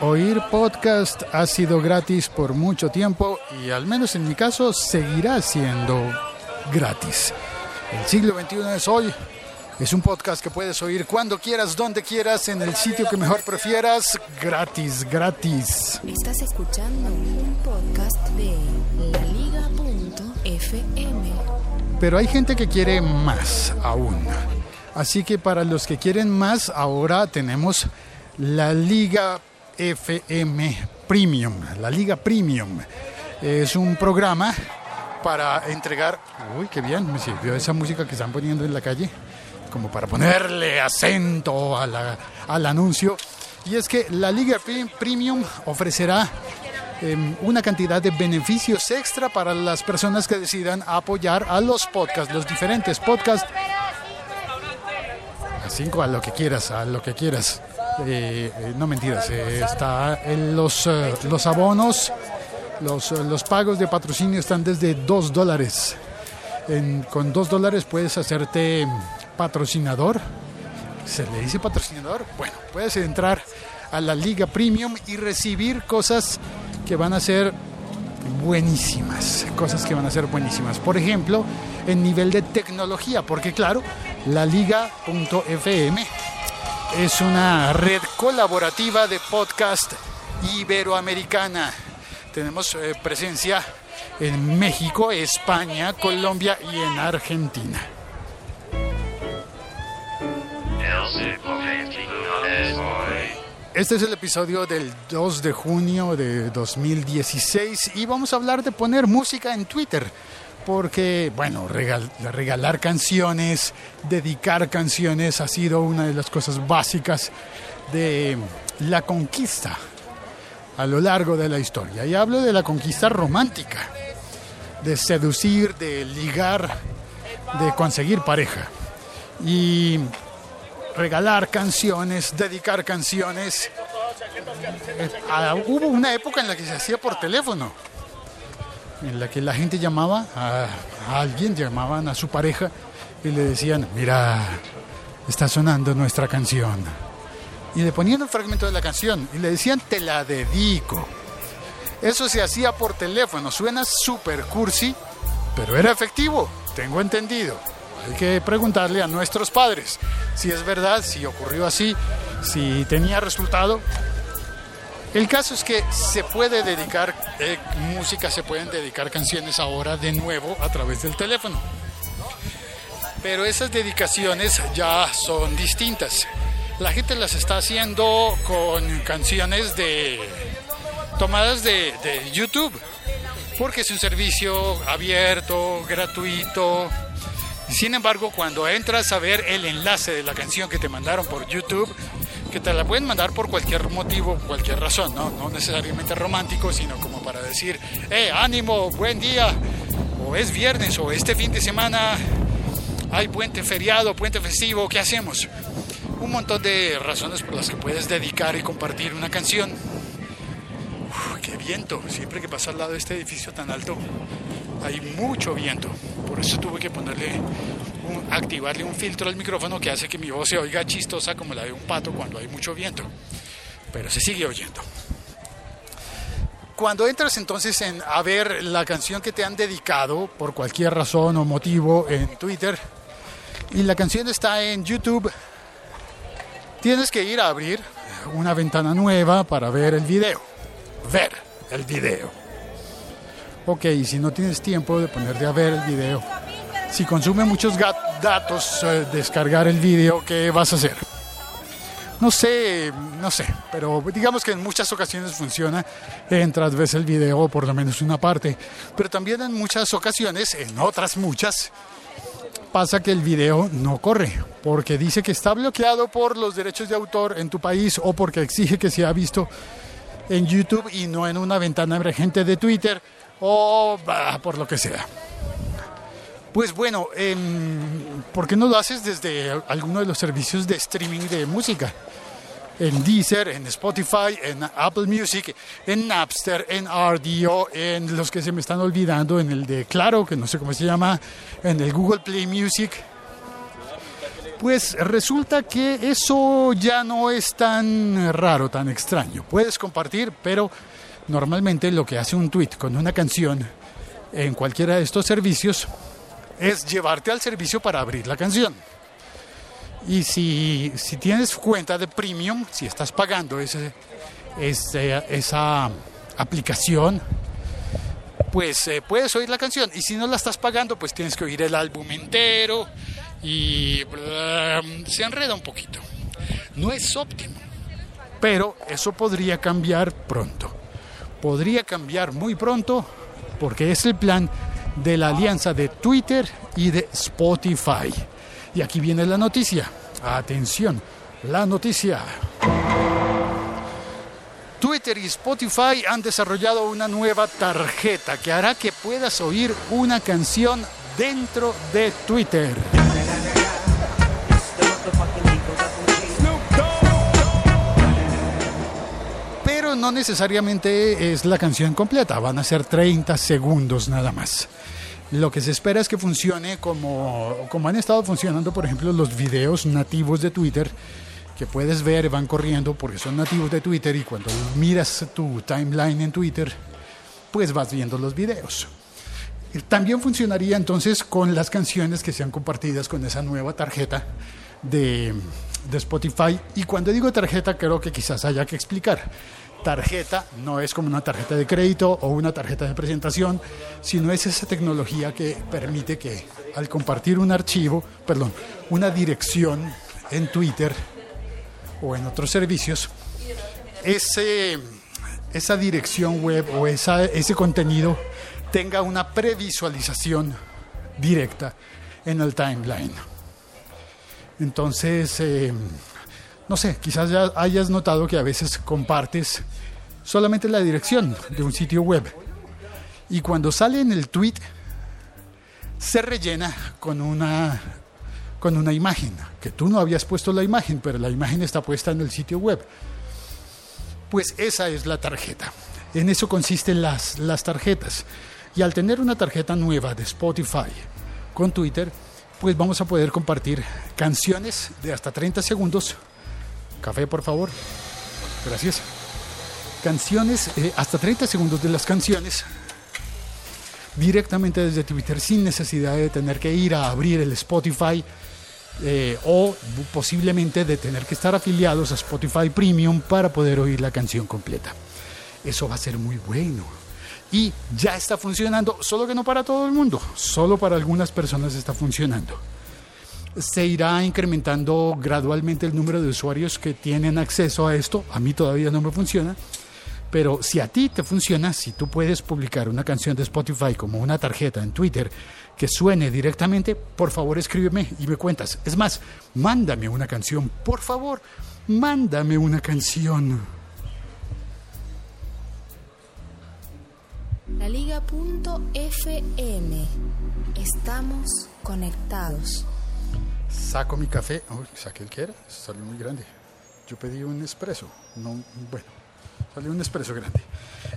Oír podcast ha sido gratis por mucho tiempo y al menos en mi caso seguirá siendo gratis. El siglo XXI es hoy. Es un podcast que puedes oír cuando quieras, donde quieras, en el sitio que mejor prefieras, gratis, gratis. Estás escuchando un podcast de laliga.fm. Pero hay gente que quiere más aún. Así que para los que quieren más, ahora tenemos la Liga FM Premium. La Liga Premium es un programa para entregar... Uy, qué bien, me sirvió esa música que están poniendo en la calle, como para ponerle acento a la- al anuncio. Y es que la Liga Pre- Premium ofrecerá em, una cantidad de beneficios extra para las personas que decidan apoyar a los podcasts, los diferentes podcasts. A cinco, a lo que quieras, a lo que quieras. Eh, eh, no mentiras, eh, está en los, los abonos, los, los pagos de patrocinio están desde 2 dólares. Con 2 dólares puedes hacerte patrocinador. ¿Se le dice patrocinador? Bueno, puedes entrar a la Liga Premium y recibir cosas que van a ser buenísimas, cosas que van a ser buenísimas. Por ejemplo, en nivel de tecnología, porque claro, la liga.fm es una red colaborativa de podcast iberoamericana. Tenemos eh, presencia en México, España, Colombia y en Argentina. Este es el episodio del 2 de junio de 2016 y vamos a hablar de poner música en Twitter. Porque, bueno, regal- regalar canciones, dedicar canciones ha sido una de las cosas básicas de la conquista a lo largo de la historia. Y hablo de la conquista romántica, de seducir, de ligar, de conseguir pareja. Y regalar canciones, dedicar canciones. Eh, ah, hubo una época en la que se hacía por teléfono, en la que la gente llamaba a, alguien, llamaban a su pareja y le decían, mira, está sonando nuestra canción. Y le ponían un fragmento de la canción y le decían, te la dedico. Eso se hacía por teléfono, suena super cursi, pero era efectivo, tengo entendido. Hay que preguntarle a nuestros padres si es verdad, si ocurrió así, si tenía resultado. El caso es que se puede dedicar eh, música, se pueden dedicar canciones ahora de nuevo a través del teléfono. Pero esas dedicaciones ya son distintas. La gente las está haciendo con canciones de tomadas de, de YouTube, porque es un servicio abierto, gratuito. Sin embargo, cuando entras a ver el enlace de la canción que te mandaron por YouTube, que te la pueden mandar por cualquier motivo, cualquier razón, ¿no? No necesariamente romántico, sino como para decir, eh, ánimo, buen día, o es viernes, o este fin de semana hay puente feriado, puente festivo, ¿qué hacemos? Un montón de razones por las que puedes dedicar y compartir una canción. Siempre que paso al lado de este edificio tan alto, hay mucho viento. Por eso tuve que ponerle, activarle un filtro al micrófono que hace que mi voz se oiga chistosa como la de un pato cuando hay mucho viento. Pero se sigue oyendo. Cuando entras entonces en, a ver la canción que te han dedicado por cualquier razón o motivo en Twitter y la canción está en YouTube, tienes que ir a abrir una ventana nueva para ver el video. Ver el video. Ok, y si no tienes tiempo de ponerte a ver el video, si consume muchos datos eh, descargar el video, ¿qué vas a hacer? No sé, no sé, pero digamos que en muchas ocasiones funciona. Entras, ves el video, por lo menos una parte, pero también en muchas ocasiones, en otras muchas, pasa que el video no corre, porque dice que está bloqueado por los derechos de autor en tu país o porque exige que sea visto en YouTube y no en una ventana emergente de Twitter o por lo que sea. Pues bueno, em, ¿por qué no lo haces desde alguno de los servicios de streaming de música? En Deezer, en Spotify, en Apple Music, en Napster, en RDO, en los que se me están olvidando, en el de Claro, que no sé cómo se llama, en el Google Play Music. Pues resulta que eso ya no es tan raro, tan extraño. Puedes compartir, pero normalmente lo que hace un tweet con una canción en cualquiera de estos servicios es llevarte al servicio para abrir la canción. Y si, si tienes cuenta de premium, si estás pagando esa aplicación, pues eh, puedes oír la canción. Y si no la estás pagando, pues tienes que oír el álbum entero y bla, se enreda un poquito. No es óptimo, pero eso podría cambiar pronto. Podría cambiar muy pronto porque es el plan de la alianza de Twitter y de Spotify. Y aquí viene la noticia. Atención, la noticia. Twitter y Spotify han desarrollado una nueva tarjeta que hará que puedas oír una canción dentro de Twitter. No necesariamente es la canción completa, van a ser 30 segundos nada más. Lo que se espera es que funcione como, como han estado funcionando, por ejemplo, los videos nativos de Twitter, que puedes ver, van corriendo porque son nativos de Twitter y cuando miras tu timeline en Twitter, pues vas viendo los videos. También funcionaría entonces con las canciones que sean compartidas con esa nueva tarjeta de, de Spotify. Y cuando digo tarjeta, creo que quizás haya que explicar. Tarjeta no es como una tarjeta de crédito o una tarjeta de presentación, sino es esa tecnología que permite que al compartir un archivo, perdón, una dirección en Twitter o en otros servicios, ese, esa dirección web o ese contenido tenga una previsualización directa en el timeline. Entonces, eh, no sé, quizás ya hayas notado que a veces compartes solamente la dirección de un sitio web y cuando sale en el tweet se rellena con una con una imagen, que tú no habías puesto la imagen, pero la imagen está puesta en el sitio web. Pues esa es la tarjeta. En eso consisten las, las tarjetas. Y al tener una tarjeta nueva de Spotify con Twitter, pues vamos a poder compartir canciones de hasta 30 segundos. Café, por favor. Gracias. Canciones, eh, hasta 30 segundos de las canciones directamente desde Twitter sin necesidad de tener que ir a abrir el Spotify eh, o posiblemente de tener que estar afiliados a Spotify Premium para poder oír la canción completa. Eso va a ser muy bueno. Y ya está funcionando, solo que no para todo el mundo, solo para algunas personas está funcionando. Se irá incrementando gradualmente el número de usuarios que tienen acceso a esto. A mí todavía no me funciona. Pero si a ti te funciona, si tú puedes publicar una canción de Spotify como una tarjeta en Twitter que suene directamente, por favor escríbeme y me cuentas. Es más, mándame una canción, por favor, mándame una canción. La Liga.fm. Estamos conectados. Saco mi café. Uy, el que. Salió muy grande. Yo pedí un espresso. No, bueno, salió un espresso grande.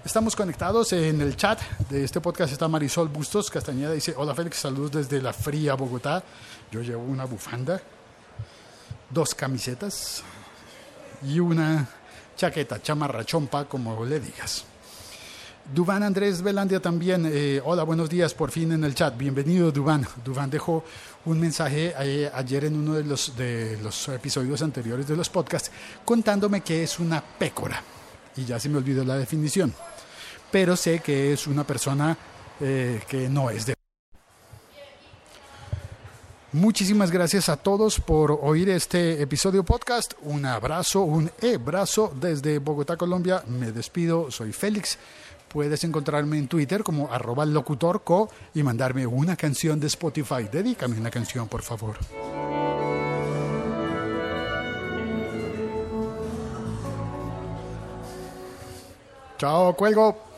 Estamos conectados en el chat de este podcast. Está Marisol Bustos Castañeda. Dice: Hola Félix, saludos desde la fría Bogotá. Yo llevo una bufanda, dos camisetas y una chaqueta, chamarra, chompa, como le digas. Dubán Andrés Velandia también, eh, hola, buenos días, por fin en el chat, bienvenido Dubán. Dubán dejó un mensaje eh, ayer en uno de los, de los episodios anteriores de los podcasts contándome que es una pécora, y ya se me olvidó la definición, pero sé que es una persona eh, que no es de... Muchísimas gracias a todos por oír este episodio podcast. Un abrazo, un e-brazo desde Bogotá, Colombia. Me despido, soy Félix. Puedes encontrarme en Twitter como arroba locutorco y mandarme una canción de Spotify. Dedícame una canción, por favor. Chao, cuelgo.